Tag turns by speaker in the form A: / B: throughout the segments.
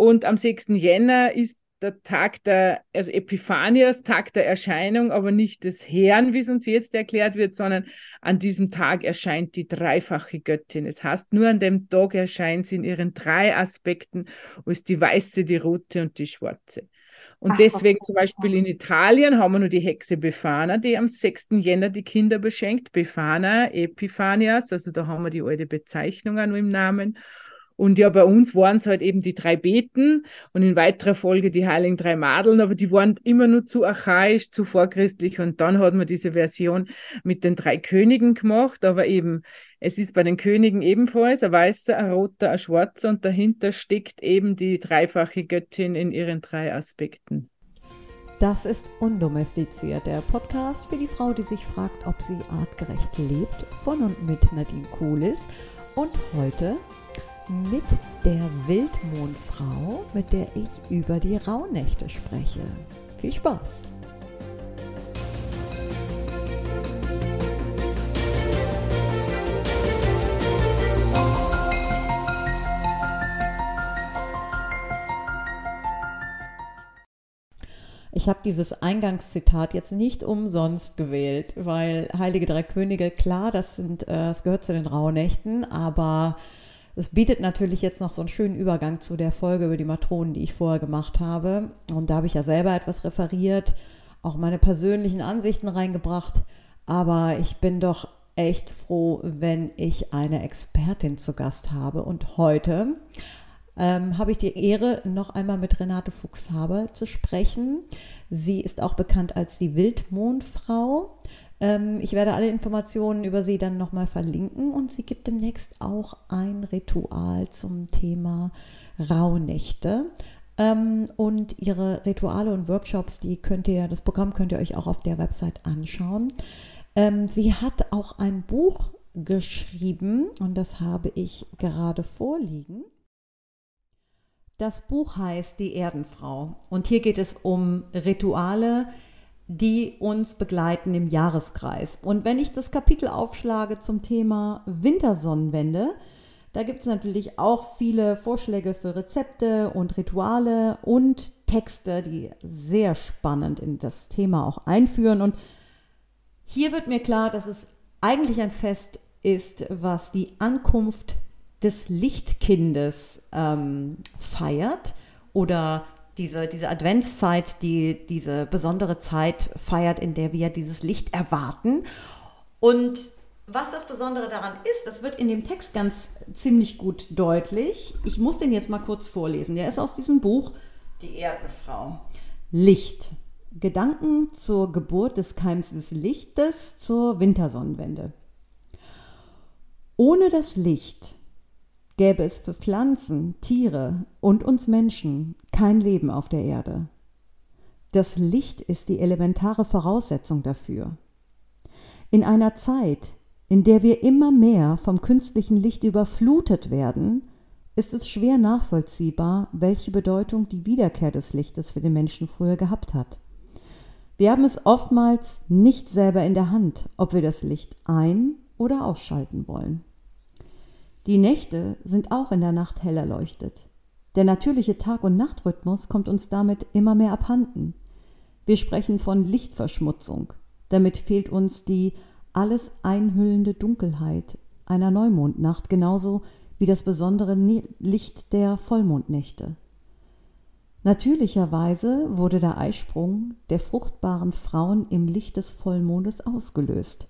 A: Und am 6. Jänner ist der Tag der, also Epiphanias, Tag der Erscheinung, aber nicht des Herrn, wie es uns jetzt erklärt wird, sondern an diesem Tag erscheint die dreifache Göttin. Es heißt, nur an dem Tag erscheint sie in ihren drei Aspekten, wo ist die weiße, die rote und die schwarze. Und Ach, deswegen zum Beispiel in Italien haben wir nur die Hexe Befana, die am 6. Jänner die Kinder beschenkt. Befana, Epiphanias, also da haben wir die alte Bezeichnung auch nur im Namen. Und ja, bei uns waren es halt eben die drei Beten und in weiterer Folge die Heiligen Drei Madeln, aber die waren immer nur zu archaisch, zu vorchristlich. Und dann hat man diese Version mit den drei Königen gemacht, aber eben, es ist bei den Königen ebenfalls ein weißer, ein roter, ein schwarzer und dahinter steckt eben die dreifache Göttin in ihren drei Aspekten.
B: Das ist Undomestiziert, der Podcast für die Frau, die sich fragt, ob sie artgerecht lebt, von und mit Nadine Kuhlis. Und heute mit der Wildmondfrau, mit der ich über die Rauhnächte spreche. Viel Spaß! Ich habe dieses Eingangszitat jetzt nicht umsonst gewählt, weil Heilige Drei Könige, klar, das sind, äh, das gehört zu den Rauhnächten, aber es bietet natürlich jetzt noch so einen schönen Übergang zu der Folge über die Matronen, die ich vorher gemacht habe. Und da habe ich ja selber etwas referiert, auch meine persönlichen Ansichten reingebracht. Aber ich bin doch echt froh, wenn ich eine Expertin zu Gast habe. Und heute ähm, habe ich die Ehre, noch einmal mit Renate Fuchshaber zu sprechen. Sie ist auch bekannt als die Wildmondfrau. Ähm, ich werde alle Informationen über sie dann nochmal verlinken und sie gibt demnächst auch ein Ritual zum Thema Rauhnächte. Ähm, und ihre Rituale und Workshops, die könnt ihr, das Programm könnt ihr euch auch auf der Website anschauen. Ähm, sie hat auch ein Buch geschrieben und das habe ich gerade vorliegen. Das Buch heißt Die Erdenfrau und hier geht es um Rituale, die uns begleiten im Jahreskreis. Und wenn ich das Kapitel aufschlage zum Thema Wintersonnenwende, da gibt es natürlich auch viele Vorschläge für Rezepte und Rituale und Texte, die sehr spannend in das Thema auch einführen. Und hier wird mir klar, dass es eigentlich ein Fest ist, was die Ankunft des Lichtkindes ähm, feiert oder diese, diese Adventszeit, die diese besondere Zeit feiert, in der wir dieses Licht erwarten. Und was das Besondere daran ist, das wird in dem Text ganz ziemlich gut deutlich. Ich muss den jetzt mal kurz vorlesen. Der ist aus diesem Buch Die Erdenfrau. Licht. Gedanken zur Geburt des Keims des Lichtes zur Wintersonnenwende. Ohne das Licht gäbe es für Pflanzen, Tiere und uns Menschen kein Leben auf der Erde. Das Licht ist die elementare Voraussetzung dafür. In einer Zeit, in der wir immer mehr vom künstlichen Licht überflutet werden, ist es schwer nachvollziehbar, welche Bedeutung die Wiederkehr des Lichtes für den Menschen früher gehabt hat. Wir haben es oftmals nicht selber in der Hand, ob wir das Licht ein- oder ausschalten wollen. Die Nächte sind auch in der Nacht hell erleuchtet. Der natürliche Tag- und Nachtrhythmus kommt uns damit immer mehr abhanden. Wir sprechen von Lichtverschmutzung. Damit fehlt uns die alles einhüllende Dunkelheit einer Neumondnacht genauso wie das besondere Licht der Vollmondnächte. Natürlicherweise wurde der Eisprung der fruchtbaren Frauen im Licht des Vollmondes ausgelöst.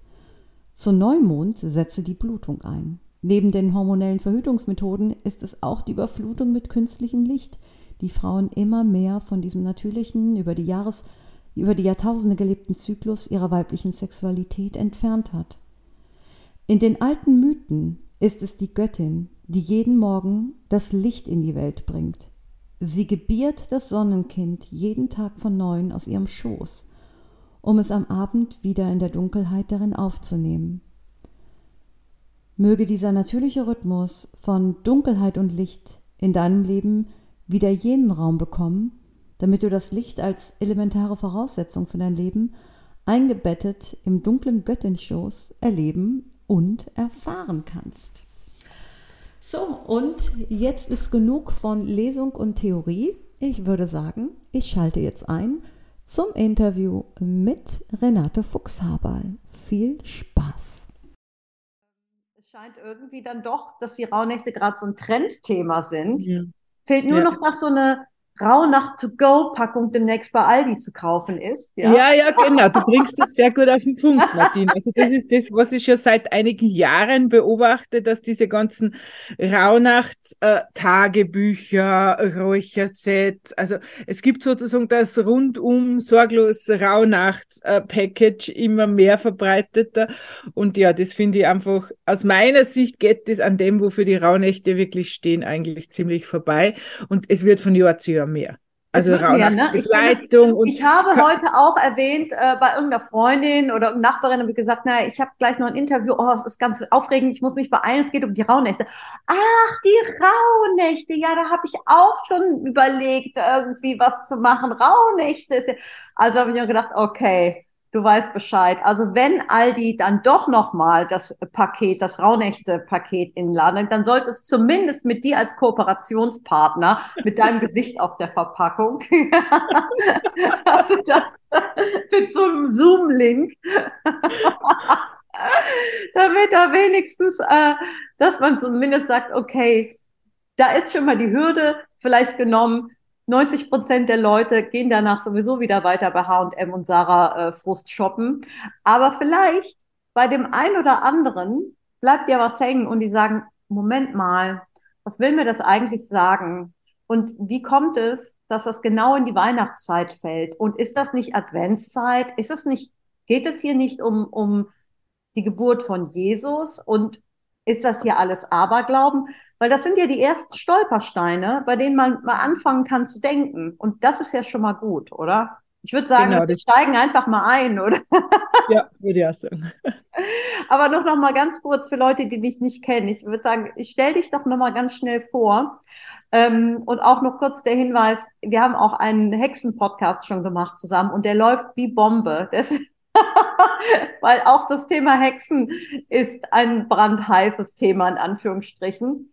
B: Zu Neumond setzte die Blutung ein. Neben den hormonellen Verhütungsmethoden ist es auch die Überflutung mit künstlichem Licht, die Frauen immer mehr von diesem natürlichen, über die Jahres, über die Jahrtausende gelebten Zyklus ihrer weiblichen Sexualität entfernt hat. In den alten Mythen ist es die Göttin, die jeden Morgen das Licht in die Welt bringt. Sie gebiert das Sonnenkind jeden Tag von neuem aus ihrem Schoß, um es am Abend wieder in der Dunkelheit darin aufzunehmen. Möge dieser natürliche Rhythmus von Dunkelheit und Licht in deinem Leben wieder jenen Raum bekommen, damit du das Licht als elementare Voraussetzung für dein Leben eingebettet im dunklen Göttinschoß erleben und erfahren kannst. So, und jetzt ist genug von Lesung und Theorie. Ich würde sagen, ich schalte jetzt ein zum Interview mit Renate Fuchshaberl. Viel Spaß.
C: Scheint irgendwie dann doch, dass die Rauhnächte gerade so ein Trendthema sind. Ja. Fehlt nur ja. noch, dass so eine Rauhnacht-to-go-Packung demnächst bei Aldi zu kaufen ist.
A: Ja? ja, ja, genau. Du bringst das sehr gut auf den Punkt, Martin. Also das ist das, was ich schon seit einigen Jahren beobachte, dass diese ganzen Rauhnachts-Tagebücher, äh, Räuchersets, also es gibt sozusagen das rundum sorglos Rauhnachts-Package immer mehr verbreiteter. Und ja, das finde ich einfach, aus meiner Sicht geht das an dem, wofür die Rauhnächte wirklich stehen, eigentlich ziemlich vorbei. Und es wird von Jahr zu Jahr mehr.
C: Also mehr, ne? ich, Begleitung. Ich, ich habe heute auch erwähnt, äh, bei irgendeiner Freundin oder Nachbarin habe ich gesagt, naja, ich habe gleich noch ein Interview, oh, es ist ganz aufregend, ich muss mich beeilen, es geht um die Rauhnächte. Ach, die Rauhnächte, ja, da habe ich auch schon überlegt, irgendwie was zu machen. Rauhnächte. Also habe ich mir gedacht, okay, du weißt Bescheid. Also wenn Aldi dann doch nochmal das Paket, das Rauhnächte-Paket inladen, dann sollte es zumindest mit dir als Kooperationspartner, mit deinem Gesicht auf der Verpackung, also das, mit so einem Zoom-Link, damit da wenigstens, äh, dass man zumindest sagt, okay, da ist schon mal die Hürde vielleicht genommen, 90 Prozent der Leute gehen danach sowieso wieder weiter bei H&M und Sarah äh, Frust shoppen. Aber vielleicht bei dem einen oder anderen bleibt ja was hängen und die sagen, Moment mal, was will mir das eigentlich sagen? Und wie kommt es, dass das genau in die Weihnachtszeit fällt? Und ist das nicht Adventszeit? Ist es nicht, geht es hier nicht um, um die Geburt von Jesus? Und ist das hier alles Aberglauben? Weil das sind ja die ersten Stolpersteine, bei denen man mal anfangen kann zu denken. Und das ist ja schon mal gut, oder? Ich würde sagen, genau, wir steigen einfach mal ein, oder?
A: Ja, würde ich auch sagen.
C: Aber noch, noch mal ganz kurz für Leute, die dich nicht kennen. Ich würde sagen, ich stell dich doch noch mal ganz schnell vor. Ähm, und auch noch kurz der Hinweis, wir haben auch einen Hexen-Podcast schon gemacht zusammen und der läuft wie Bombe. Das, weil auch das Thema Hexen ist ein brandheißes Thema in Anführungsstrichen.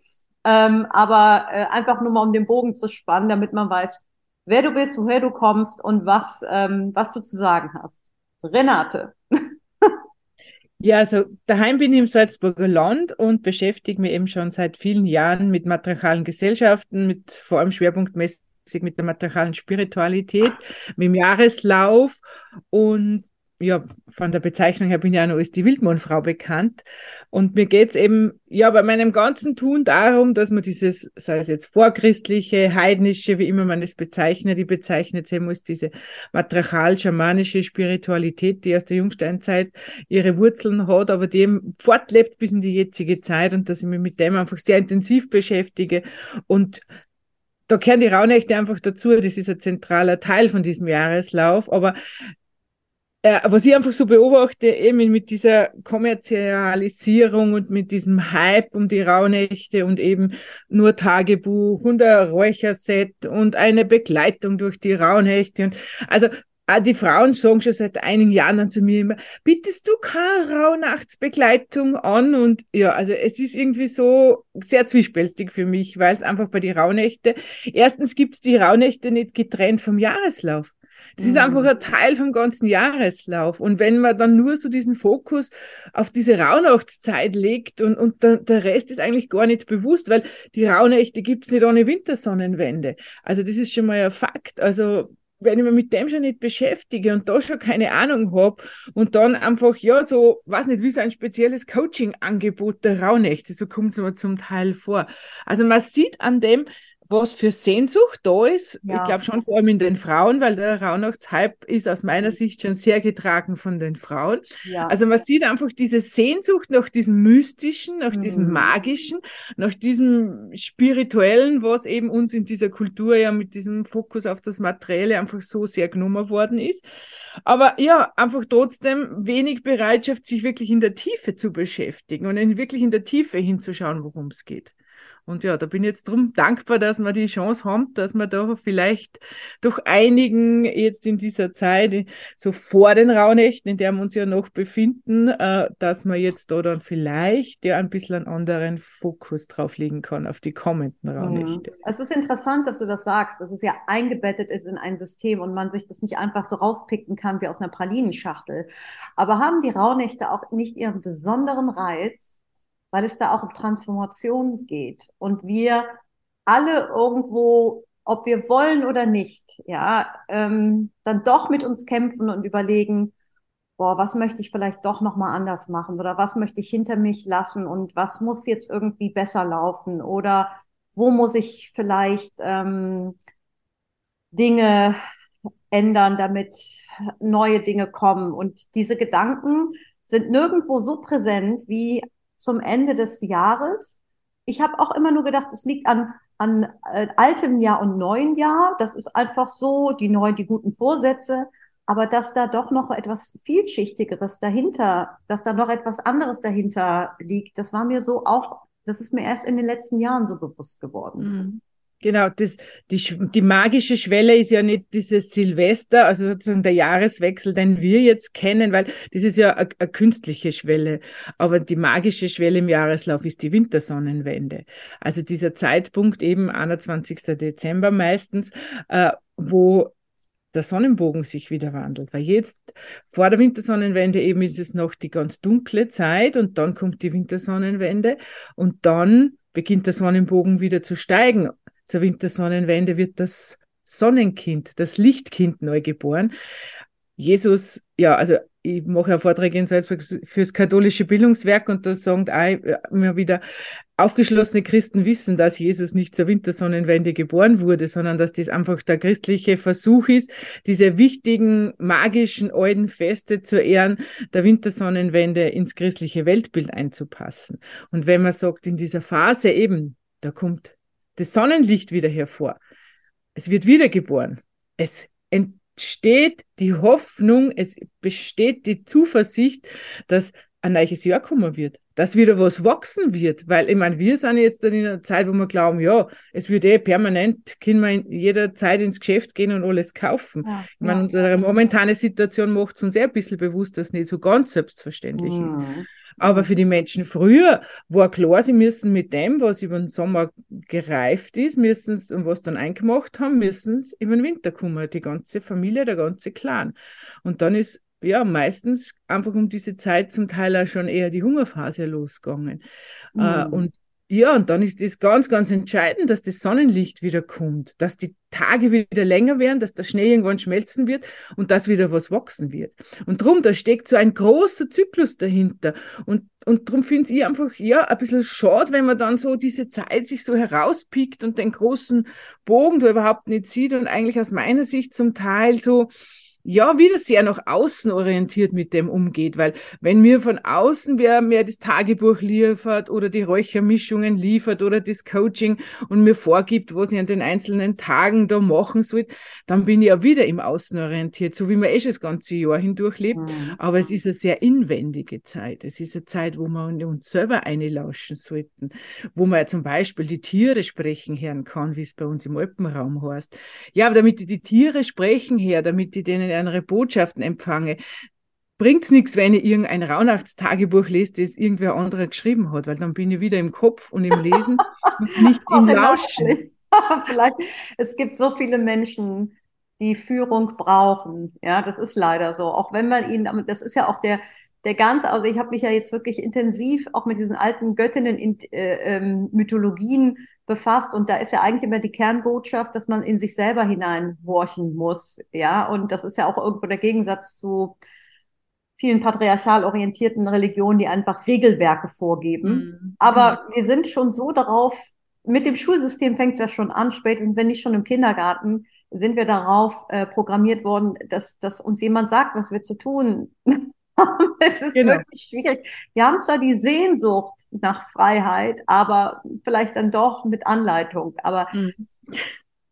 C: Ähm, aber äh, einfach nur mal um den Bogen zu spannen, damit man weiß, wer du bist, woher du kommst und was, ähm, was du zu sagen hast. Renate.
A: Ja, also daheim bin ich im Salzburger Land und beschäftige mich eben schon seit vielen Jahren mit matriarchalen Gesellschaften, mit vor allem schwerpunktmäßig mit der matriarchalen Spiritualität, mit dem Jahreslauf und ja, von der Bezeichnung her bin ich ja noch als die Wildmannfrau bekannt. Und mir geht es eben, ja, bei meinem ganzen Tun darum, dass man dieses, sei es jetzt vorchristliche, heidnische, wie immer man es bezeichnet, ich bezeichne es eben als diese matriarchal-schamanische Spiritualität, die aus der Jungsteinzeit ihre Wurzeln hat, aber die eben fortlebt bis in die jetzige Zeit und dass ich mich mit dem einfach sehr intensiv beschäftige. Und da gehören die Rauhnächte einfach dazu, das ist ein zentraler Teil von diesem Jahreslauf, aber äh, was ich einfach so beobachte, eben mit dieser Kommerzialisierung und mit diesem Hype um die Rauhnächte und eben nur Tagebuch und ein Räucherset und eine Begleitung durch die Rauhnächte. Und also auch die Frauen sagen schon seit einigen Jahren dann zu mir immer, bittest du keine Rauhnachtsbegleitung an? Und ja, also es ist irgendwie so sehr zwiespältig für mich, weil es einfach bei den Rauhnächte, erstens gibt es die Rauhnächte nicht getrennt vom Jahreslauf. Das ist einfach mhm. ein Teil vom ganzen Jahreslauf. Und wenn man dann nur so diesen Fokus auf diese Rauhnachtszeit legt und, und der, der Rest ist eigentlich gar nicht bewusst, weil die Rauhnächte gibt es nicht ohne Wintersonnenwende. Also das ist schon mal ein Fakt. Also wenn ich mich mit dem schon nicht beschäftige und da schon keine Ahnung habe und dann einfach, ja, so, weiß nicht, wie so ein spezielles Coaching-Angebot der Rauhnächte, so kommt es mir zum Teil vor. Also man sieht an dem, was für Sehnsucht da ist. Ja. Ich glaube schon vor allem in den Frauen, weil der Rauhnachtshype ist aus meiner Sicht schon sehr getragen von den Frauen. Ja. Also man sieht einfach diese Sehnsucht nach diesem Mystischen, nach mhm. diesem Magischen, nach diesem Spirituellen, was eben uns in dieser Kultur ja mit diesem Fokus auf das Materielle einfach so sehr genommen worden ist. Aber ja, einfach trotzdem wenig Bereitschaft, sich wirklich in der Tiefe zu beschäftigen und in, wirklich in der Tiefe hinzuschauen, worum es geht. Und ja, da bin ich jetzt drum dankbar, dass wir die Chance haben, dass wir da vielleicht durch einigen jetzt in dieser Zeit, so vor den Rauhnächten, in der wir uns ja noch befinden, äh, dass man jetzt da dann vielleicht ja ein bisschen einen anderen Fokus drauf legen kann auf die kommenden mhm. Rauhnächte.
C: Es ist interessant, dass du das sagst, dass es ja eingebettet ist in ein System und man sich das nicht einfach so rauspicken kann wie aus einer Pralinenschachtel. Aber haben die Rauhnächte auch nicht ihren besonderen Reiz, weil es da auch um Transformation geht. Und wir alle irgendwo, ob wir wollen oder nicht, ja, ähm, dann doch mit uns kämpfen und überlegen, boah, was möchte ich vielleicht doch noch mal anders machen oder was möchte ich hinter mich lassen und was muss jetzt irgendwie besser laufen oder wo muss ich vielleicht ähm, Dinge ändern, damit neue Dinge kommen. Und diese Gedanken sind nirgendwo so präsent wie zum Ende des Jahres. Ich habe auch immer nur gedacht, es liegt an, an äh, altem Jahr und neuen Jahr. Das ist einfach so, die neuen, die guten Vorsätze. Aber dass da doch noch etwas vielschichtigeres dahinter, dass da noch etwas anderes dahinter liegt, das war mir so auch, das ist mir erst in den letzten Jahren so bewusst geworden.
A: Mhm. Genau, das, die, die magische Schwelle ist ja nicht dieses Silvester, also sozusagen der Jahreswechsel, den wir jetzt kennen, weil das ist ja eine, künstliche Schwelle. Aber die magische Schwelle im Jahreslauf ist die Wintersonnenwende. Also dieser Zeitpunkt eben 21. Dezember meistens, äh, wo der Sonnenbogen sich wieder wandelt. Weil jetzt vor der Wintersonnenwende eben ist es noch die ganz dunkle Zeit und dann kommt die Wintersonnenwende und dann beginnt der Sonnenbogen wieder zu steigen zur Wintersonnenwende wird das Sonnenkind, das Lichtkind neu geboren. Jesus, ja, also ich mache ja Vorträge in Salzburg fürs katholische Bildungswerk und da sagen auch immer wieder, aufgeschlossene Christen wissen, dass Jesus nicht zur Wintersonnenwende geboren wurde, sondern dass das einfach der christliche Versuch ist, diese wichtigen, magischen, alten Feste zu ehren, der Wintersonnenwende ins christliche Weltbild einzupassen. Und wenn man sagt, in dieser Phase eben, da kommt das Sonnenlicht wieder hervor. Es wird wiedergeboren. Es entsteht die Hoffnung, es besteht die Zuversicht, dass ein neues Jahr kommen wird, dass wieder was wachsen wird, weil ich meine, wir sind jetzt in einer Zeit, wo wir glauben, ja, es wird eh permanent, können wir in jeder Zeit ins Geschäft gehen und alles kaufen. Ja, ich meine, ja. unsere momentane Situation macht es uns sehr ein bisschen bewusst, dass es nicht so ganz selbstverständlich mhm. ist. Aber für die Menschen früher war klar, sie müssen mit dem, was über den Sommer gereift ist, müssen und was dann eingemacht haben, müssen sie über den Winter kommen. Die ganze Familie, der ganze Clan. Und dann ist ja meistens einfach um diese Zeit zum Teil auch schon eher die Hungerphase losgegangen. Mhm. Äh, und ja, und dann ist das ganz, ganz entscheidend, dass das Sonnenlicht wieder kommt, dass die Tage wieder länger werden, dass der Schnee irgendwann schmelzen wird und dass wieder was wachsen wird. Und drum, da steckt so ein großer Zyklus dahinter. Und, und drum finde ich einfach, ja, ein bisschen schade, wenn man dann so diese Zeit sich so herauspickt und den großen Bogen da überhaupt nicht sieht und eigentlich aus meiner Sicht zum Teil so, ja, wieder sehr nach außen orientiert mit dem umgeht, weil wenn mir von außen wer mir das Tagebuch liefert oder die Räuchermischungen liefert oder das Coaching und mir vorgibt, was ich an den einzelnen Tagen da machen soll, dann bin ich ja wieder im Außen orientiert, so wie man eh schon das ganze Jahr hindurch lebt. Mhm. Aber es ist eine sehr inwendige Zeit. Es ist eine Zeit, wo wir uns selber einlauschen sollten, wo man ja zum Beispiel die Tiere sprechen hören kann, wie es bei uns im Alpenraum heißt. Ja, aber damit die, die Tiere sprechen her, damit die denen andere Botschaften empfange, bringt es nichts, wenn ich irgendein Rauhnachtstagebuch lese, das irgendwer anderer geschrieben hat, weil dann bin ich wieder im Kopf und im Lesen und nicht im Lauschen.
C: Vielleicht, es gibt so viele Menschen, die Führung brauchen. Ja, das ist leider so. Auch wenn man ihnen, das ist ja auch der, der ganze, also ich habe mich ja jetzt wirklich intensiv auch mit diesen alten Göttinnen befasst und da ist ja eigentlich immer die Kernbotschaft, dass man in sich selber hineinhorchen muss, ja, und das ist ja auch irgendwo der Gegensatz zu vielen patriarchal orientierten Religionen, die einfach Regelwerke vorgeben. Mhm. Aber mhm. wir sind schon so darauf, mit dem Schulsystem fängt es ja schon an, spätestens wenn nicht schon im Kindergarten, sind wir darauf äh, programmiert worden, dass, dass uns jemand sagt, was wir zu tun es ist genau. wirklich schwierig. Wir haben zwar die Sehnsucht nach Freiheit, aber vielleicht dann doch mit Anleitung. Aber mhm.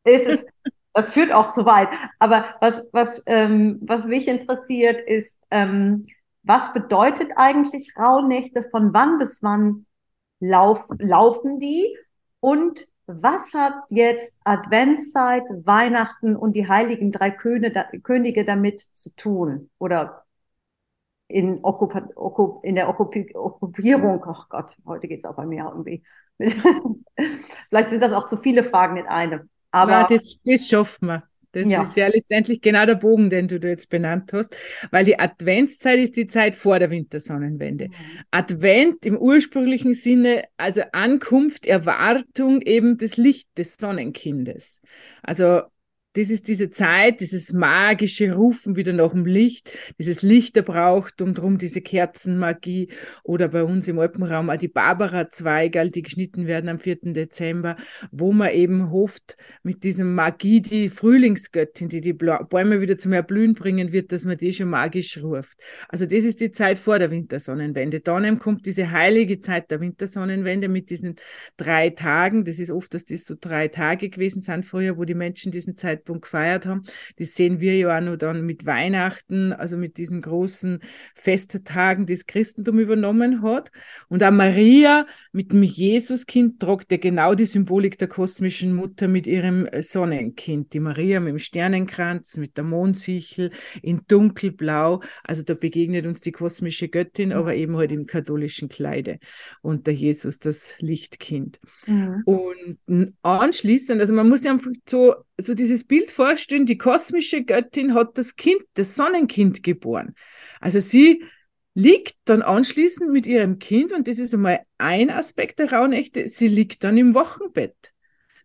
C: es ist, das führt auch zu weit. Aber was, was, ähm, was mich interessiert, ist, ähm, was bedeutet eigentlich Rauhnächte? Von wann bis wann lauf, laufen die? Und was hat jetzt Adventszeit, Weihnachten und die heiligen drei Könige damit zu tun? Oder in, Okkupa Okkup in der Okkupi Okkupierung, oh Gott, heute geht es auch bei mir irgendwie. Vielleicht sind das auch zu viele Fragen in einem. Aber
A: ja, das, das schaffen wir. Das ja. ist ja letztendlich genau der Bogen, den du jetzt benannt hast, weil die Adventszeit ist die Zeit vor der Wintersonnenwende. Mhm. Advent im ursprünglichen Sinne, also Ankunft, Erwartung eben des Licht des Sonnenkindes. Also das ist diese Zeit, dieses magische Rufen wieder nach dem Licht, dieses Licht der Brauchtum, drum diese Kerzenmagie oder bei uns im Alpenraum auch die Barbara-Zweige, die geschnitten werden am 4. Dezember, wo man eben hofft, mit diesem Magie, die Frühlingsgöttin, die die Bäume wieder zum Erblühen bringen wird, dass man die schon magisch ruft. Also das ist die Zeit vor der Wintersonnenwende. Dann kommt diese heilige Zeit der Wintersonnenwende mit diesen drei Tagen. Das ist oft, dass das so drei Tage gewesen sind früher, wo die Menschen diesen Zeit Zeitpunkt gefeiert haben. Das sehen wir ja auch noch dann mit Weihnachten, also mit diesen großen Festtagen, die das Christentum übernommen hat. Und auch Maria mit dem Jesuskind tragt ja genau die Symbolik der kosmischen Mutter mit ihrem Sonnenkind. Die Maria mit dem Sternenkranz, mit der Mondsichel in dunkelblau. Also da begegnet uns die kosmische Göttin, aber eben halt im katholischen Kleide. Und der Jesus, das Lichtkind. Mhm. Und anschließend, also man muss ja einfach so so dieses Bild vorstellen, die kosmische Göttin hat das Kind, das Sonnenkind geboren. Also sie liegt dann anschließend mit ihrem Kind, und das ist einmal ein Aspekt der Rauhnächte, sie liegt dann im Wochenbett.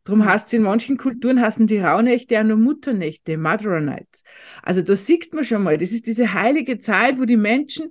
A: Darum heißt es in manchen Kulturen heißen die Rauhnächte auch nur Mutternächte, Mother Nights. Also da sieht man schon mal, das ist diese heilige Zeit, wo die Menschen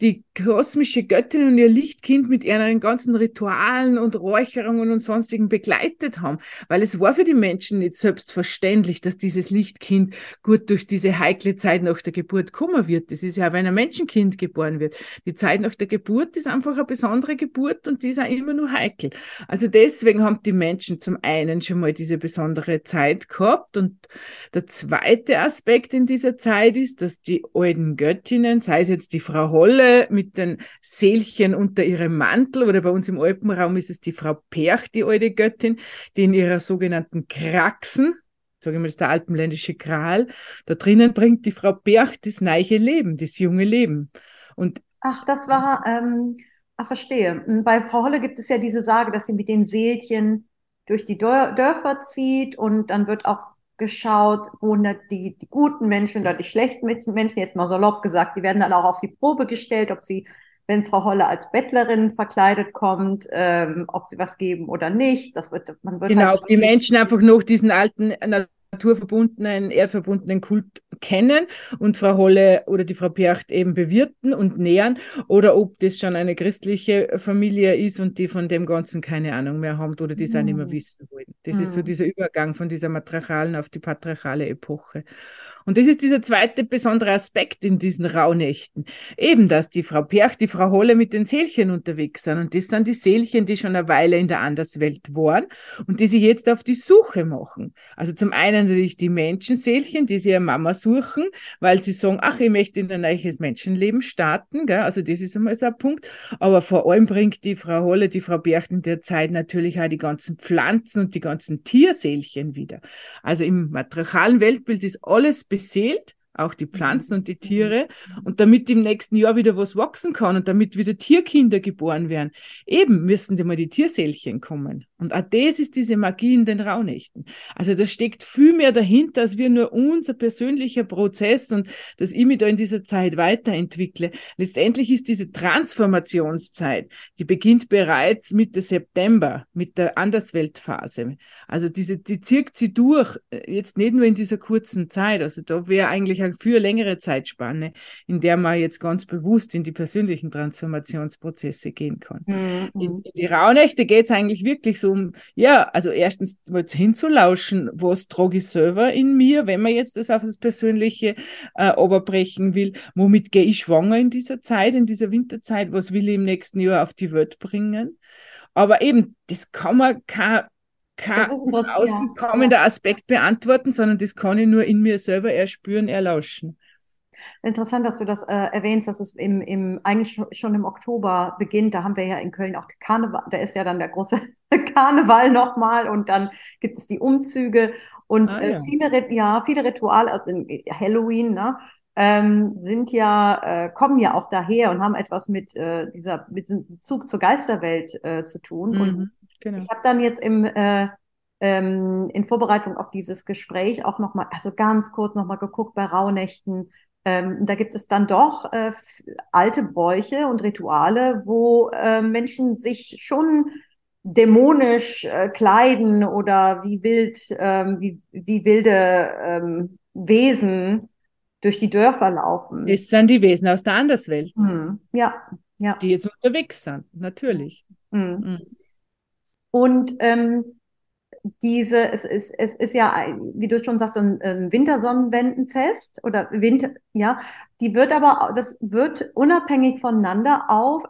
A: die kosmische Göttin und ihr Lichtkind mit ihren ganzen Ritualen und Räucherungen und sonstigen begleitet haben. Weil es war für die Menschen nicht selbstverständlich, dass dieses Lichtkind gut durch diese heikle Zeit nach der Geburt kommen wird. Das ist ja, wenn ein Menschenkind geboren wird. Die Zeit nach der Geburt ist einfach eine besondere Geburt und die ist auch immer nur heikel. Also deswegen haben die Menschen zum einen einen schon mal diese besondere Zeit gehabt. Und der zweite Aspekt in dieser Zeit ist, dass die alten Göttinnen, sei es jetzt die Frau Holle mit den Seelchen unter ihrem Mantel oder bei uns im Alpenraum ist es die Frau Perch, die alte Göttin, die in ihrer sogenannten Kraxen, sage ich mal, das ist der alpenländische Kral, da drinnen bringt die Frau Perch das neue Leben, das junge Leben. Und
C: Ach, das war, ähm, ach, verstehe. Bei Frau Holle gibt es ja diese Sage, dass sie mit den Seelchen durch die Dörfer zieht und dann wird auch geschaut, wo die, die guten Menschen oder die schlechten Menschen, jetzt mal salopp gesagt, die werden dann auch auf die Probe gestellt, ob sie, wenn Frau Holle als Bettlerin verkleidet kommt, ähm, ob sie was geben oder nicht. Das wird,
A: man wird genau, halt ob die Menschen einfach noch diesen alten naturverbundenen, erdverbundenen Kult kennen und Frau Holle oder die Frau Percht eben bewirten und nähern oder ob das schon eine christliche Familie ist und die von dem Ganzen keine Ahnung mehr haben oder die es mhm. auch nicht mehr hm. wissen wollen. Das mhm. ist so hm. dieser Übergang von dieser matriarchalen auf die patriarchale Epoche. Und das ist dieser zweite besondere Aspekt in diesen Rauhnächten. Eben, dass die Frau Perch, die Frau Holle mit den Seelchen unterwegs sind. Und das sind die Seelchen, die schon eine Weile in der Anderswelt waren und die sich jetzt auf die Suche machen. Also zum einen natürlich die Menschenseelchen, die sie ihre Mama suchen, weil sie sagen, ach, ich möchte in ein neues Menschenleben starten. Gell? Also das ist einmal so ein Punkt. Aber vor allem bringt die Frau Holle, die Frau Perch in der Zeit natürlich auch die ganzen Pflanzen und die ganzen Tierseelchen wieder. Also im matriarchalen Weltbild ist alles beseelt, auch die Pflanzen und die mhm. Tiere, und damit im nächsten Jahr wieder was wachsen kann und damit wieder Tierkinder geboren werden, eben müssen die mal die Tierseelchen kommen. Und auch das ist diese Magie in den Rauhnächten. Also da steckt viel mehr dahinter, als wir nur unser persönlicher Prozess und dass ich mich da in dieser Zeit weiterentwickle. Letztendlich ist diese Transformationszeit, die beginnt bereits Mitte September mit der Andersweltphase. Also diese, die zirkt sie durch, äh, jetzt nicht nur in dieser kurzen Zeit. Also da wäre eigentlich eine viel längere Zeitspanne, in der man jetzt ganz bewusst in die persönlichen Transformationsprozesse gehen kann. Mhm. In, in die Rauhnächte geht es eigentlich wirklich so um, ja, also erstens mal hinzulauschen, was trage ich selber in mir, wenn man jetzt das auf das Persönliche äh, oberbrechen will, womit gehe ich schwanger in dieser Zeit, in dieser Winterzeit, was will ich im nächsten Jahr auf die Welt bringen. Aber eben, das kann man kein, kein außen kommender Aspekt beantworten, sondern das kann ich nur in mir selber erspüren, erlauschen.
C: Interessant, dass du das äh, erwähnst, dass es im, im, eigentlich schon im Oktober beginnt. Da haben wir ja in Köln auch Karneval, da ist ja dann der große Karneval nochmal und dann gibt es die Umzüge und ah, ja. Äh, viele, ja, viele Rituale, also Halloween, ne? Ähm, sind ja, äh, kommen ja auch daher und haben etwas mit äh, dieser, mit diesem Bezug zur Geisterwelt äh, zu tun. Mhm, und genau. ich habe dann jetzt im äh, ähm, in Vorbereitung auf dieses Gespräch auch nochmal, also ganz kurz nochmal geguckt bei Rauhnächten. Ähm, da gibt es dann doch äh, alte Bräuche und Rituale, wo äh, Menschen sich schon dämonisch äh, kleiden oder wie wild, ähm, wie, wie wilde ähm, Wesen durch die Dörfer laufen.
A: Das sind die Wesen aus der Anderswelt.
C: Mhm. Ja, ja.
A: Die jetzt unterwegs sind, natürlich. Mhm.
C: Mhm. Und ähm, diese, es ist, es ist ja, wie du schon sagst, ein, ein Wintersonnenwendenfest oder Winter, ja, die wird aber, das wird unabhängig voneinander auf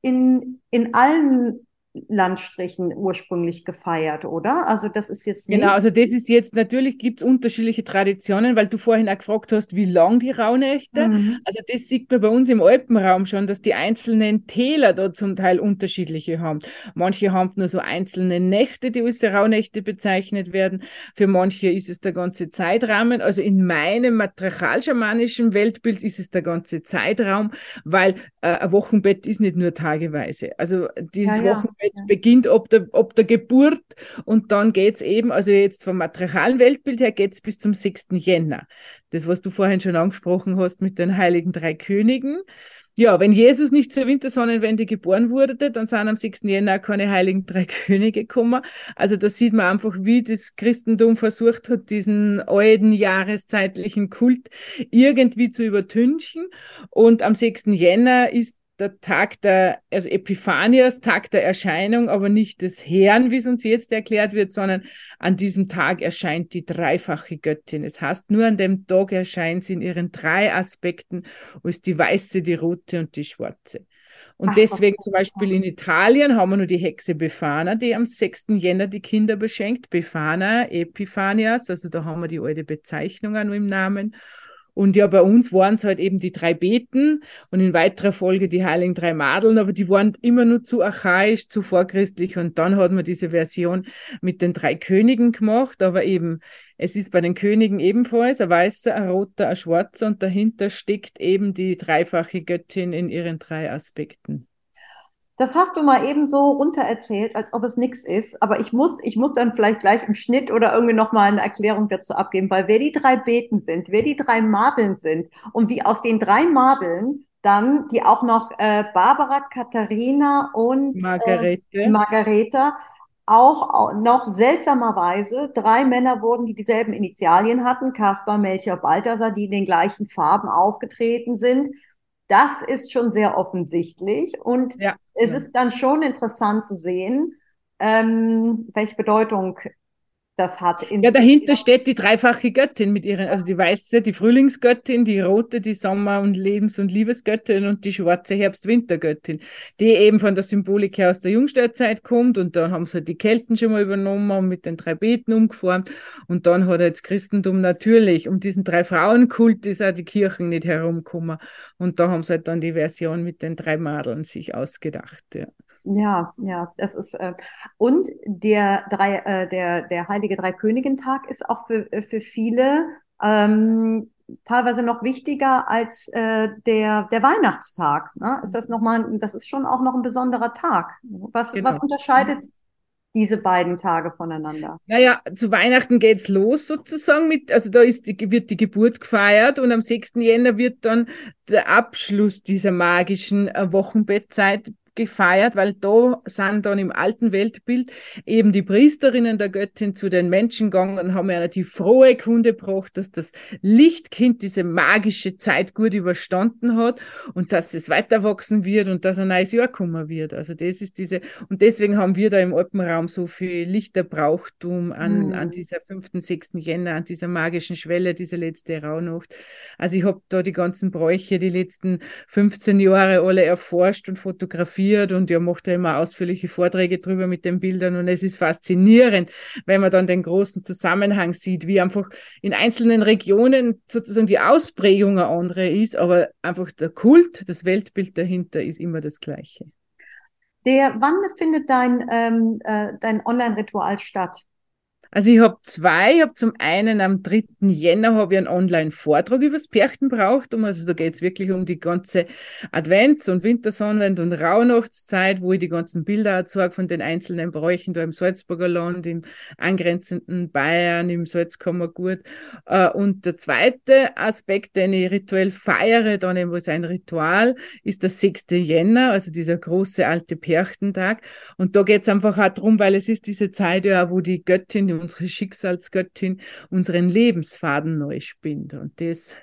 C: in, in allen Landstrichen ursprünglich gefeiert, oder? Also das ist jetzt
A: nicht... Genau, also das ist jetzt, natürlich gibt es unterschiedliche Traditionen, weil du vorhin auch gefragt hast, wie lang die Rauhnächte. Mhm. Also das sieht man bei uns im Alpenraum schon, dass die einzelnen Täler da zum Teil unterschiedliche haben. Manche haben nur so einzelne Nächte, die als Rauhnächte bezeichnet werden. Für manche ist es der ganze Zeitrahmen. Also in meinem matriarchal-schamanischen Weltbild ist es der ganze Zeitraum, weil äh, ein Wochenbett ist nicht nur tageweise. Also dieses ja, ja. Wochenbett ja. beginnt ab der, ab der Geburt und dann geht es eben, also jetzt vom materialen Weltbild her geht es bis zum 6. Jänner. Das, was du vorhin schon angesprochen hast mit den heiligen drei Königen. Ja, wenn Jesus nicht zur Wintersonnenwende geboren wurde, dann sind am 6. Jänner keine heiligen drei Könige gekommen. Also da sieht man einfach, wie das Christentum versucht hat, diesen alten jahreszeitlichen Kult irgendwie zu übertünchen. Und am 6. Jänner ist der Tag der, also Epiphanias, Tag der Erscheinung, aber nicht des Herrn, wie es uns jetzt erklärt wird, sondern an diesem Tag erscheint die dreifache Göttin. Es heißt, nur an dem Tag erscheint sie in ihren drei Aspekten, als die weiße, die rote und die schwarze. Und deswegen zum Beispiel in Italien haben wir nur die Hexe Befana, die am 6. Jänner die Kinder beschenkt. Befana, Epiphanias, also da haben wir die alte Bezeichnung auch nur im Namen. Und ja, bei uns waren es halt eben die drei Beten und in weiterer Folge die Heiligen Drei Madeln, aber die waren immer nur zu archaisch, zu vorchristlich. Und dann hat man diese Version mit den drei Königen gemacht, aber eben, es ist bei den Königen ebenfalls ein weißer, ein roter, ein schwarzer und dahinter steckt eben die dreifache Göttin in ihren drei Aspekten.
C: Das hast du mal eben so runtererzählt, als ob es nichts ist. Aber ich muss, ich muss dann vielleicht gleich im Schnitt oder irgendwie nochmal eine Erklärung dazu abgeben, weil wer die drei Beten sind, wer die drei Madeln sind und wie aus den drei Madeln dann, die auch noch äh, Barbara, Katharina und
A: Margarete.
C: Äh, Margareta auch noch seltsamerweise drei Männer wurden, die dieselben Initialien hatten, Kaspar, Melchior, Balthasar, die in den gleichen Farben aufgetreten sind das ist schon sehr offensichtlich. Und ja, es ja. ist dann schon interessant zu sehen, ähm, welche Bedeutung das hat.
A: ja, dahinter steht die dreifache Göttin mit ihren, also die weiße, die Frühlingsgöttin, die rote, die Sommer- und Lebens- und Liebesgöttin und die schwarze Herbst-Wintergöttin, die eben von der Symbolik her aus der Jungsteinzeit kommt und dann haben sie halt die Kelten schon mal übernommen und mit den drei Beten umgeformt und dann hat jetzt Christentum natürlich um diesen drei Frauenkult ist auch die Kirchen nicht herumgekommen und da haben sie halt dann die Version mit den drei Madeln sich ausgedacht, ja.
C: Ja, ja, das ist äh, und der drei, äh, der der heilige Dreikönigentag ist auch für äh, für viele ähm, teilweise noch wichtiger als äh, der der Weihnachtstag. Ne? Ist das noch mal, das ist schon auch noch ein besonderer Tag. Was genau. was unterscheidet diese beiden Tage voneinander?
A: Naja, zu Weihnachten geht's los sozusagen mit, also da ist die, wird die Geburt gefeiert und am 6. Jänner wird dann der Abschluss dieser magischen äh, Wochenbettzeit gefeiert, weil da sind dann im alten Weltbild eben die Priesterinnen der Göttin zu den Menschen gegangen und haben ja die frohe Kunde gebracht, dass das Lichtkind diese magische Zeit gut überstanden hat und dass es weiter wachsen wird und dass ein neues Jahr kommen wird. Also das ist diese, und deswegen haben wir da im Alpenraum so viel Lichterbrauchtum an, mhm. an dieser 5., 6. Jänner, an dieser magischen Schwelle, diese letzte Rauhnacht. Also ich habe da die ganzen Bräuche die letzten 15 Jahre alle erforscht und fotografiert fotografiert und er macht ja immer ausführliche Vorträge drüber mit den Bildern und es ist faszinierend, wenn man dann den großen Zusammenhang sieht, wie einfach in einzelnen Regionen sozusagen die Ausprägung eine andere ist, aber einfach der Kult, das Weltbild dahinter ist immer das gleiche.
C: Der, wann findet dein, ähm, äh, dein Online-Ritual statt?
A: Also ich habe zwei. Ich habe zum einen am 3. Jänner habe ich einen Online-Vortrag über das Perchtenbrauchtum. Also da geht es wirklich um die ganze Advents- und Wintersonnenwend- und Rauhnachtszeit, wo ich die ganzen Bilder zeige von den einzelnen Bräuchen da im Salzburger Land, im angrenzenden Bayern, im Salzkammergut. Äh, und der zweite Aspekt, den ich rituell feiere, dann eben als ein Ritual, ist der 6. Jänner, also dieser große alte Perchtentag. Und da geht es einfach auch darum, weil es ist diese Zeit ja, wo die Göttin, unsere Schicksalsgöttin, unseren Lebensfaden neu spinnt. Und das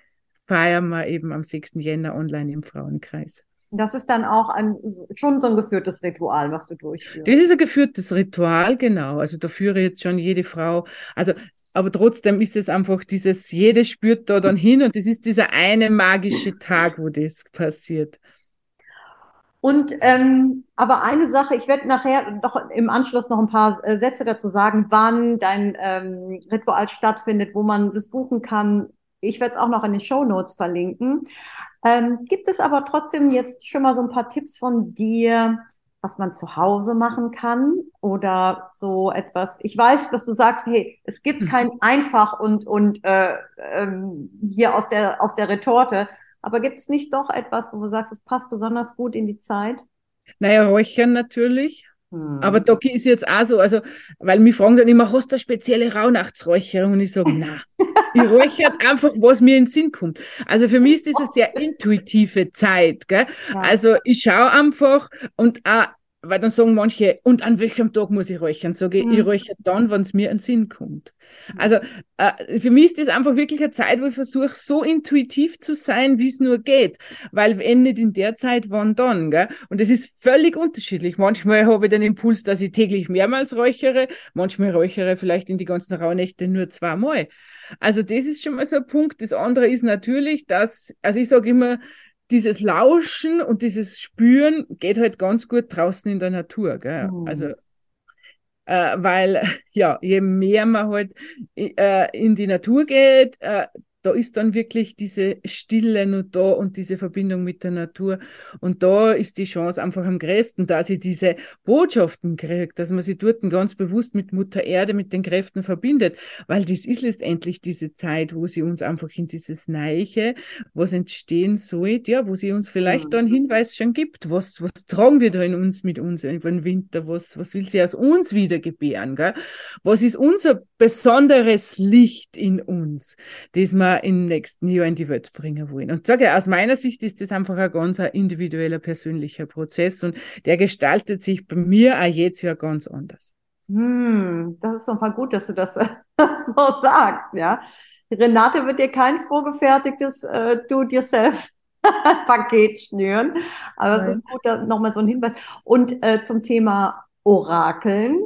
A: feiern wir eben am 6. Jänner online im Frauenkreis.
C: Das ist dann auch ein, schon so ein geführtes Ritual, was du durchführst.
A: Das ist ein geführtes Ritual, genau. Also da führe jetzt schon jede Frau, also aber trotzdem ist es einfach dieses, jede spürt da dann hin und es ist dieser eine magische Tag, wo das passiert.
C: Und ähm, aber eine Sache, ich werde nachher doch im Anschluss noch ein paar äh, Sätze dazu sagen, wann dein ähm, Ritual stattfindet, wo man das buchen kann. Ich werde es auch noch in den Show Notes verlinken. Ähm, gibt es aber trotzdem jetzt schon mal so ein paar Tipps von dir, was man zu Hause machen kann oder so etwas. Ich weiß, dass du sagst, hey, es gibt kein einfach und und äh, ähm, hier aus der aus der Retorte, aber gibt es nicht doch etwas, wo du sagst, es passt besonders gut in die Zeit?
A: Naja, Räuchern natürlich. Hm. Aber Doki ist jetzt auch so, also, weil mich fragen dann immer, hast du eine spezielle Rauhnachtsräucherung? Und ich sage, na, ich räuchere einfach, was mir in den Sinn kommt. Also für mich ist das eine sehr intuitive Zeit. Gell? Ja. Also ich schaue einfach und auch weil dann sagen manche, und an welchem Tag muss ich räuchern? Sage ich, mhm. ich räuchere dann, wenn es mir in Sinn kommt. Also äh, für mich ist das einfach wirklich eine Zeit, wo ich versuche, so intuitiv zu sein, wie es nur geht. Weil wenn nicht in der Zeit, wann dann? Gell? Und es ist völlig unterschiedlich. Manchmal habe ich den Impuls, dass ich täglich mehrmals räuchere, manchmal räuchere vielleicht in die ganzen Rauhnächte nur zweimal. Also das ist schon mal so ein Punkt. Das andere ist natürlich, dass, also ich sage immer, dieses Lauschen und dieses Spüren geht halt ganz gut draußen in der Natur. Gell? Mhm. Also, äh, weil, ja, je mehr man halt äh, in die Natur geht, äh, da ist dann wirklich diese Stille nur da und diese Verbindung mit der Natur. Und da ist die Chance einfach am größten, dass sie diese Botschaften kriegt, dass man sie dort ganz bewusst mit Mutter Erde, mit den Kräften verbindet. Weil das ist letztendlich diese Zeit, wo sie uns einfach in dieses Neiche, was entstehen soll, ja, wo sie uns vielleicht mhm. da einen Hinweis schon gibt, was, was tragen wir da in uns mit uns über den Winter, was, was will sie aus uns wieder gebären, gell? Was ist unser besonderes Licht in uns, das man im nächsten Jahr in die Welt bringen wollen. Und sage, aus meiner Sicht ist das einfach ein ganz individueller, persönlicher Prozess und der gestaltet sich bei mir auch jedes Jahr ganz anders.
C: Hm, das ist nochmal gut, dass du das so sagst, ja. Renate wird dir kein vorgefertigtes äh, Do-it-yourself-Paket schnüren. Aber es ist gut, nochmal so ein Hinweis. Und äh, zum Thema Orakeln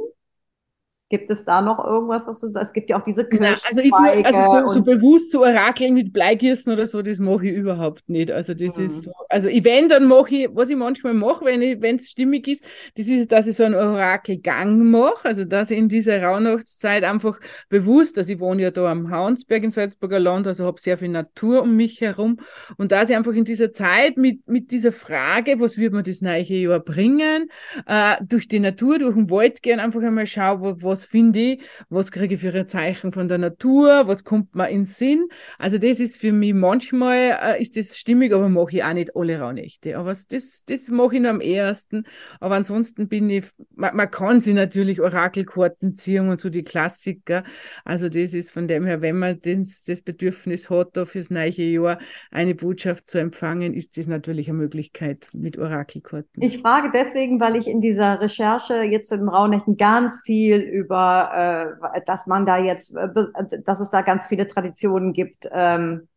C: Gibt es da noch irgendwas, was du sagst? Es gibt ja auch diese Kirschzweige.
A: Also, ich also so, so, bewusst zu orakeln mit Bleigießen oder so, das mache ich überhaupt nicht. Also das mhm. ist so, also ich, wenn, dann mache ich, was ich manchmal mache, wenn es stimmig ist, das ist, dass ich so einen Orakelgang mache, also dass ich in dieser Rauhnachtszeit einfach bewusst, also ich wohne ja da am Hauensberg im Salzburger Land, also habe sehr viel Natur um mich herum und dass ich einfach in dieser Zeit mit, mit dieser Frage, was wird mir das neue Jahr bringen, äh, durch die Natur, durch den Wald gehen, einfach einmal schaue, was was finde ich, was kriege ich für ein Zeichen von der Natur, was kommt mir in Sinn. Also das ist für mich manchmal, äh, ist das stimmig, aber mache ich auch nicht alle Raunächte. Aber das, das mache ich nur am ersten. Aber ansonsten bin ich, man, man kann sich natürlich Orakelkarten ziehen und so die Klassiker. Also das ist von dem her, wenn man das, das Bedürfnis hat, da fürs neue Jahr eine Botschaft zu empfangen, ist das natürlich eine Möglichkeit mit Orakelkarten.
C: Ich frage deswegen, weil ich in dieser Recherche jetzt im Raunächten ganz viel über über, äh, dass man da jetzt, äh, dass es da ganz viele Traditionen gibt, ähm,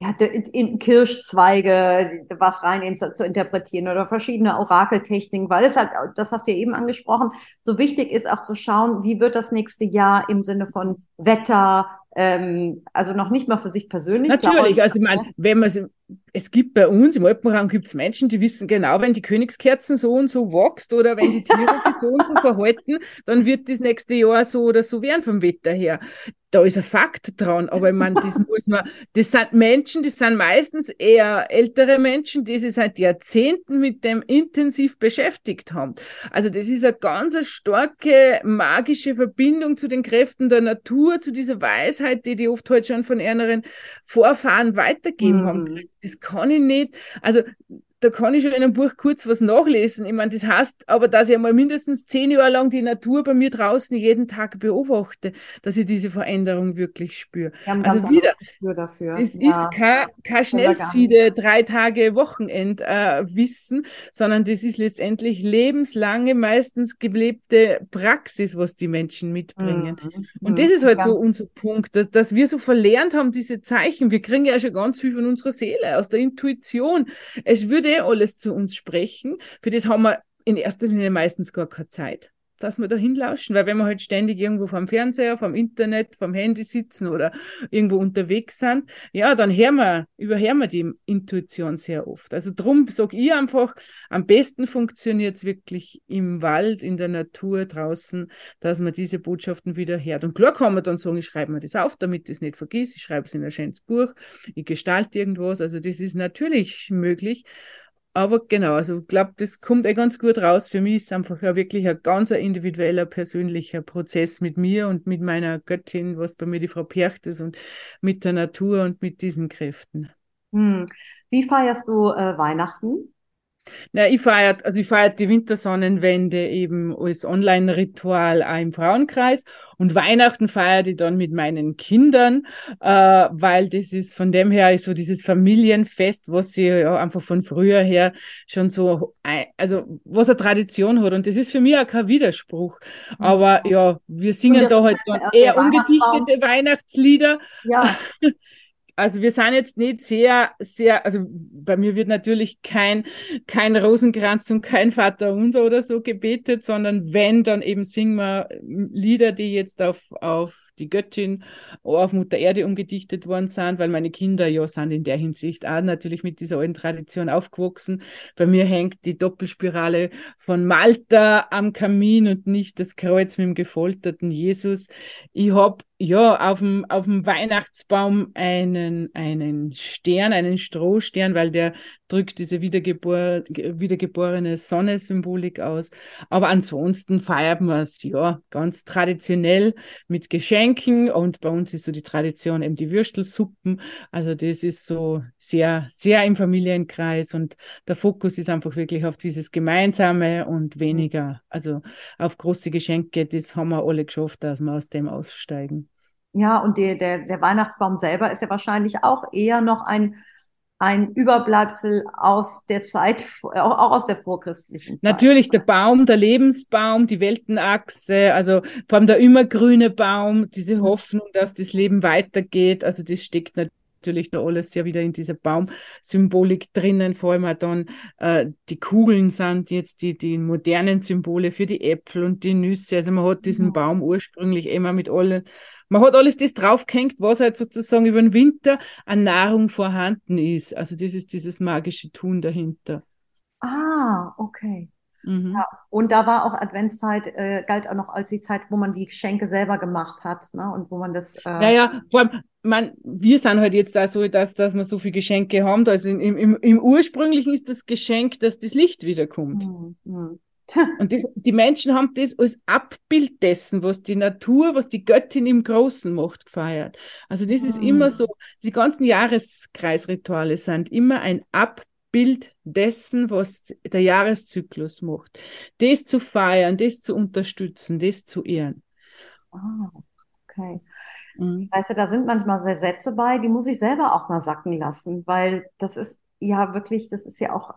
C: ja, in Kirschzweige was rein zu, zu, interpretieren oder verschiedene Orakeltechniken, weil es halt, das hast du ja eben angesprochen, so wichtig ist auch zu schauen, wie wird das nächste Jahr im Sinne von Wetter, ähm, also noch nicht mal für sich persönlich.
A: Natürlich, also ich meine, wenn man es gibt bei uns im Alpenraum gibt es Menschen, die wissen genau, wenn die Königskerzen so und so wächst oder wenn die Tiere sich so und so verhalten, dann wird das nächste Jahr so oder so werden vom Wetter her da ist ein Fakt dran, aber ich meine, das muss man, das sind Menschen, das sind meistens eher ältere Menschen, die sich seit Jahrzehnten mit dem intensiv beschäftigt haben. Also das ist eine ganz starke magische Verbindung zu den Kräften der Natur, zu dieser Weisheit, die die oft heute halt schon von ihren Vorfahren weitergeben mhm. haben. Das kann ich nicht, also da kann ich schon in einem Buch kurz was nachlesen. Ich meine, das heißt aber, dass ich einmal mindestens zehn Jahre lang die Natur bei mir draußen jeden Tag beobachte, dass ich diese Veränderung wirklich spüre. Also wieder, es ja. ist kein, kein Schnellsiede, drei Tage Wochenend äh, Wissen, sondern das ist letztendlich lebenslange, meistens gelebte Praxis, was die Menschen mitbringen. Mhm. Und mhm. das ist halt ja. so unser Punkt, dass, dass wir so verlernt haben, diese Zeichen. Wir kriegen ja schon ganz viel von unserer Seele, aus der Intuition. Es würde alles zu uns sprechen. Für das haben wir in erster Linie meistens gar keine Zeit, dass wir da hinlauschen, weil wenn wir halt ständig irgendwo vom Fernseher, vom Internet, vom Handy sitzen oder irgendwo unterwegs sind, ja, dann hören wir, überhören wir die Intuition sehr oft. Also drum sage ich einfach, am besten funktioniert es wirklich im Wald, in der Natur draußen, dass man diese Botschaften wieder hört. Und klar kann man dann sagen, ich schreibe mir das auf, damit ich es nicht vergisst, ich schreibe es in ein schönes Buch, ich gestalte irgendwas, also das ist natürlich möglich. Aber genau, also ich glaube, das kommt eh ganz gut raus. Für mich ist es einfach ja wirklich ein ganz individueller, persönlicher Prozess mit mir und mit meiner Göttin, was bei mir die Frau Percht ist und mit der Natur und mit diesen Kräften.
C: Hm. Wie feierst du äh, Weihnachten?
A: Na, ich feiere, also ich feiere die Wintersonnenwende eben als Online-Ritual auch im Frauenkreis und Weihnachten feiere ich dann mit meinen Kindern, äh, weil das ist von dem her so dieses Familienfest, was sie ja einfach von früher her schon so, also was eine Tradition hat und das ist für mich auch kein Widerspruch. Mhm. Aber ja, wir singen da halt dann eher ungedichtete Weihnachtslieder. Ja. Also wir sind jetzt nicht sehr, sehr, also bei mir wird natürlich kein, kein Rosenkranz und kein Vater unser oder so gebetet, sondern wenn, dann eben singen wir Lieder, die jetzt auf, auf die Göttin auf Mutter Erde umgedichtet worden sind, weil meine Kinder ja sind in der Hinsicht auch natürlich mit dieser alten Tradition aufgewachsen. Bei mir hängt die Doppelspirale von Malta am Kamin und nicht das Kreuz mit dem gefolterten Jesus. Ich habe ja auf dem, auf dem Weihnachtsbaum einen, einen Stern, einen Strohstern, weil der drückt diese wiedergebor wiedergeborene Sonne-Symbolik aus. Aber ansonsten feiert man es ja ganz traditionell mit Geschenken und bei uns ist so die Tradition eben die Würstelsuppen. Also das ist so sehr, sehr im Familienkreis und der Fokus ist einfach wirklich auf dieses Gemeinsame und weniger, also auf große Geschenke. Das haben wir alle geschafft, dass wir aus dem aussteigen.
C: Ja, und die, der, der Weihnachtsbaum selber ist ja wahrscheinlich auch eher noch ein ein Überbleibsel aus der Zeit, auch aus der vorchristlichen Zeit.
A: Natürlich der Baum, der Lebensbaum, die Weltenachse, also vor allem der immergrüne Baum, diese mhm. Hoffnung, dass das Leben weitergeht, also das steckt natürlich da alles ja wieder in dieser Baumsymbolik drinnen, vor allem auch dann äh, die Kugeln sind jetzt die, die modernen Symbole für die Äpfel und die Nüsse, also man hat diesen mhm. Baum ursprünglich immer mit allen man hat alles das draufgehängt, was halt sozusagen über den Winter an Nahrung vorhanden ist. Also das ist dieses magische Tun dahinter.
C: Ah, okay. Mhm. Ja, und da war auch Adventszeit, äh, galt auch noch als die Zeit, wo man die Geschenke selber gemacht hat, ne? Und wo man das. Äh
A: naja, vor allem, man, wir sind halt jetzt da so, dass, dass wir so viele Geschenke haben. Also im, im, im ursprünglichen ist das Geschenk, dass das Licht wiederkommt. Mhm. Und das, die Menschen haben das als Abbild dessen, was die Natur, was die Göttin im Großen macht, gefeiert. Also das ist immer so, die ganzen Jahreskreisrituale sind immer ein Abbild dessen, was der Jahreszyklus macht. Das zu feiern, das zu unterstützen, das zu ehren.
C: Ah, okay. Mhm. Weißt du, da sind manchmal Sätze bei, die muss ich selber auch mal sacken lassen, weil das ist ja wirklich, das ist ja auch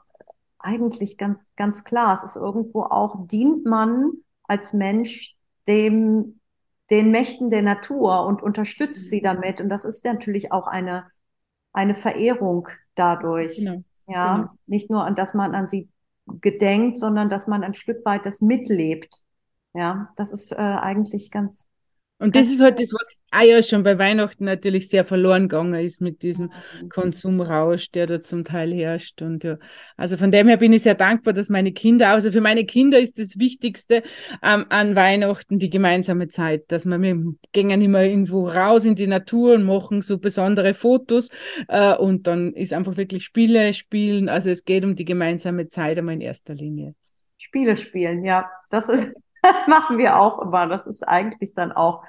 C: eigentlich ganz, ganz klar. Es ist irgendwo auch, dient man als Mensch dem, den Mächten der Natur und unterstützt sie mhm. damit. Und das ist natürlich auch eine, eine Verehrung dadurch. Genau. Ja, genau. nicht nur, dass man an sie gedenkt, sondern dass man ein Stück weit das mitlebt. Ja, das ist äh, eigentlich ganz,
A: Und das ist halt das, was auch ja schon bei Weihnachten natürlich sehr verloren gegangen ist mit diesem mhm. Konsumrausch, der da zum Teil herrscht. Und ja, also von dem her bin ich sehr dankbar, dass meine Kinder, also für meine Kinder ist das Wichtigste ähm, an Weihnachten die gemeinsame Zeit, dass wir, wir gehen immer irgendwo raus in die Natur und machen so besondere Fotos äh, und dann ist einfach wirklich Spiele spielen. Also es geht um die gemeinsame Zeit einmal in erster Linie.
C: Spiele spielen, ja, das ist machen wir auch immer. Das ist eigentlich dann auch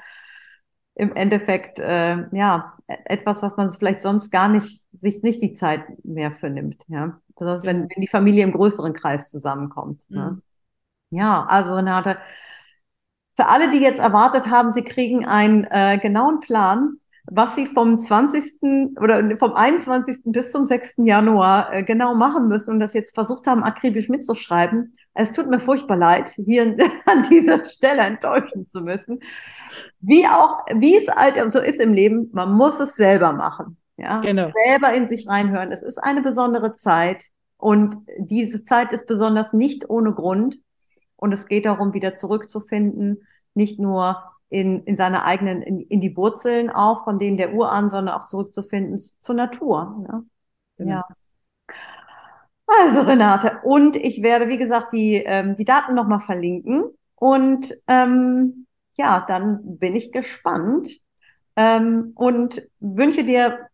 C: im Endeffekt äh, ja etwas, was man vielleicht sonst gar nicht sich nicht die Zeit mehr für nimmt. Ja, besonders wenn, wenn die Familie im größeren Kreis zusammenkommt. Ne? Mhm. Ne? Ja, also Renate, für alle, die jetzt erwartet haben, sie kriegen einen äh, genauen Plan, was sie vom 20. oder vom 21. bis zum 6. Januar äh, genau machen müssen und das jetzt versucht haben, akribisch mitzuschreiben. Es tut mir furchtbar leid, hier an dieser Stelle enttäuschen zu müssen. Wie auch, wie es halt so ist im Leben, man muss es selber machen. Ja, genau. selber in sich reinhören. Es ist eine besondere Zeit und diese Zeit ist besonders nicht ohne Grund. Und es geht darum, wieder zurückzufinden, nicht nur in, in seine eigenen, in, in die Wurzeln auch, von denen der Urahn, sondern auch zurückzufinden zur Natur. Ne? Genau. Ja. Also Renate, und ich werde, wie gesagt, die, ähm, die Daten nochmal verlinken. Und ähm, ja, dann bin ich gespannt ähm, und wünsche dir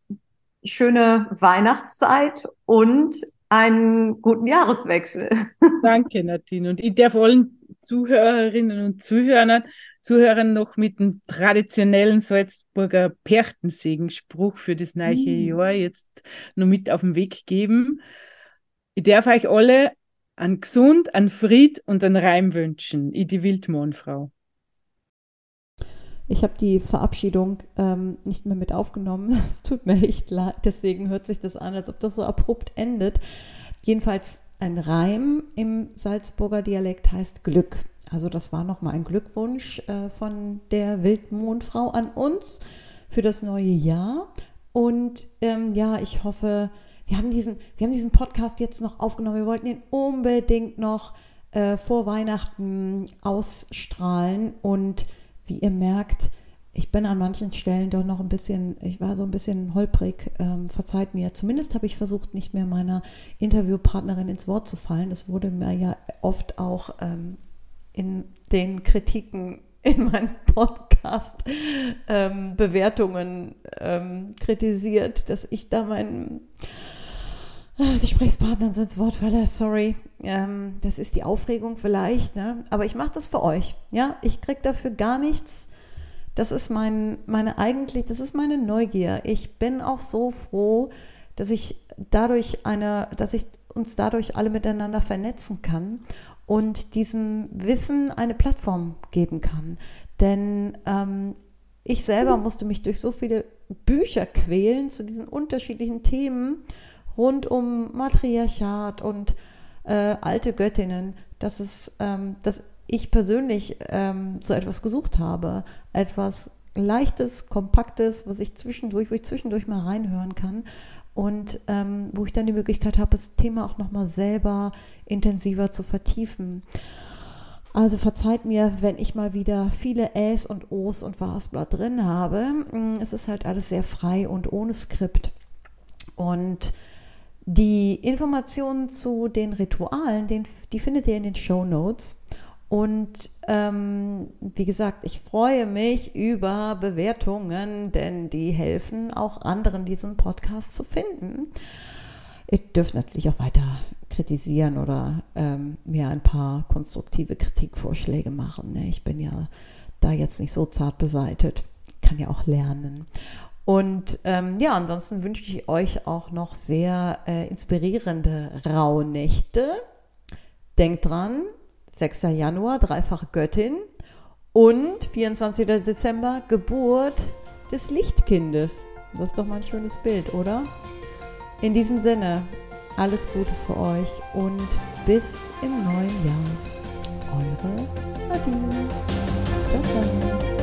C: schöne Weihnachtszeit und einen guten Jahreswechsel.
A: Danke, Nadine. Und ich darf allen Zuhörerinnen und Zuhörern Zuhörern noch mit dem traditionellen Salzburger Perchtensegenspruch für das neue mhm. Jahr jetzt noch mit auf den Weg geben. Ich darf euch alle an Gesund, an Fried und an Reim wünschen. Ich die Wildmohnfrau.
B: Ich habe die Verabschiedung ähm, nicht mehr mit aufgenommen. Es tut mir echt leid. Deswegen hört sich das an, als ob das so abrupt endet. Jedenfalls ein Reim im Salzburger Dialekt heißt Glück. Also das war nochmal ein Glückwunsch äh, von der Wildmondfrau an uns für das neue Jahr. Und ähm, ja, ich hoffe, wir haben, diesen, wir haben diesen Podcast jetzt noch aufgenommen. Wir wollten ihn unbedingt noch äh, vor Weihnachten ausstrahlen. Und wie ihr merkt, ich bin an manchen Stellen doch noch ein bisschen, ich war so ein bisschen holprig, ähm, verzeiht mir. Zumindest habe ich versucht, nicht mehr meiner Interviewpartnerin ins Wort zu fallen. Das wurde mir ja oft auch ähm, in den Kritiken in meinem Podcast ähm, Bewertungen ähm, kritisiert, dass ich da meinen Gesprächspartnern so ins Wort falle. Sorry, ähm, das ist die Aufregung vielleicht, ne? aber ich mache das für euch. Ja, ich kriege dafür gar nichts. Das ist mein, meine eigentlich, das ist meine Neugier. Ich bin auch so froh, dass ich dadurch eine, dass ich uns dadurch alle miteinander vernetzen kann und diesem Wissen eine Plattform geben kann. Denn ähm, ich selber musste mich durch so viele Bücher quälen zu diesen unterschiedlichen Themen rund um Matriarchat und äh, alte Göttinnen, dass es, ähm, dass ich persönlich ähm, so etwas gesucht habe, etwas leichtes, kompaktes, was ich zwischendurch, wo ich zwischendurch mal reinhören kann und ähm, wo ich dann die Möglichkeit habe, das Thema auch nochmal selber intensiver zu vertiefen. Also verzeiht mir, wenn ich mal wieder viele Äs und Os und Wasblatt drin habe. Mm, es ist halt alles sehr frei und ohne Skript. Und die Informationen zu den Ritualen, den, die findet ihr in den Show Notes. Und ähm, wie gesagt, ich freue mich über Bewertungen, denn die helfen auch anderen, diesen Podcast zu finden. Ihr dürft natürlich auch weiter kritisieren oder ähm, mir ein paar konstruktive Kritikvorschläge machen. Ne? Ich bin ja da jetzt nicht so zart beseitet, kann ja auch lernen. Und ähm, ja, ansonsten wünsche ich euch auch noch sehr äh, inspirierende Rauhnächte. Denkt dran, 6. Januar, dreifache Göttin und 24. Dezember, Geburt des Lichtkindes. Das ist doch mal ein schönes Bild, oder? In diesem Sinne, alles Gute für euch und bis im neuen Jahr. Eure Nadine. Ciao, ciao.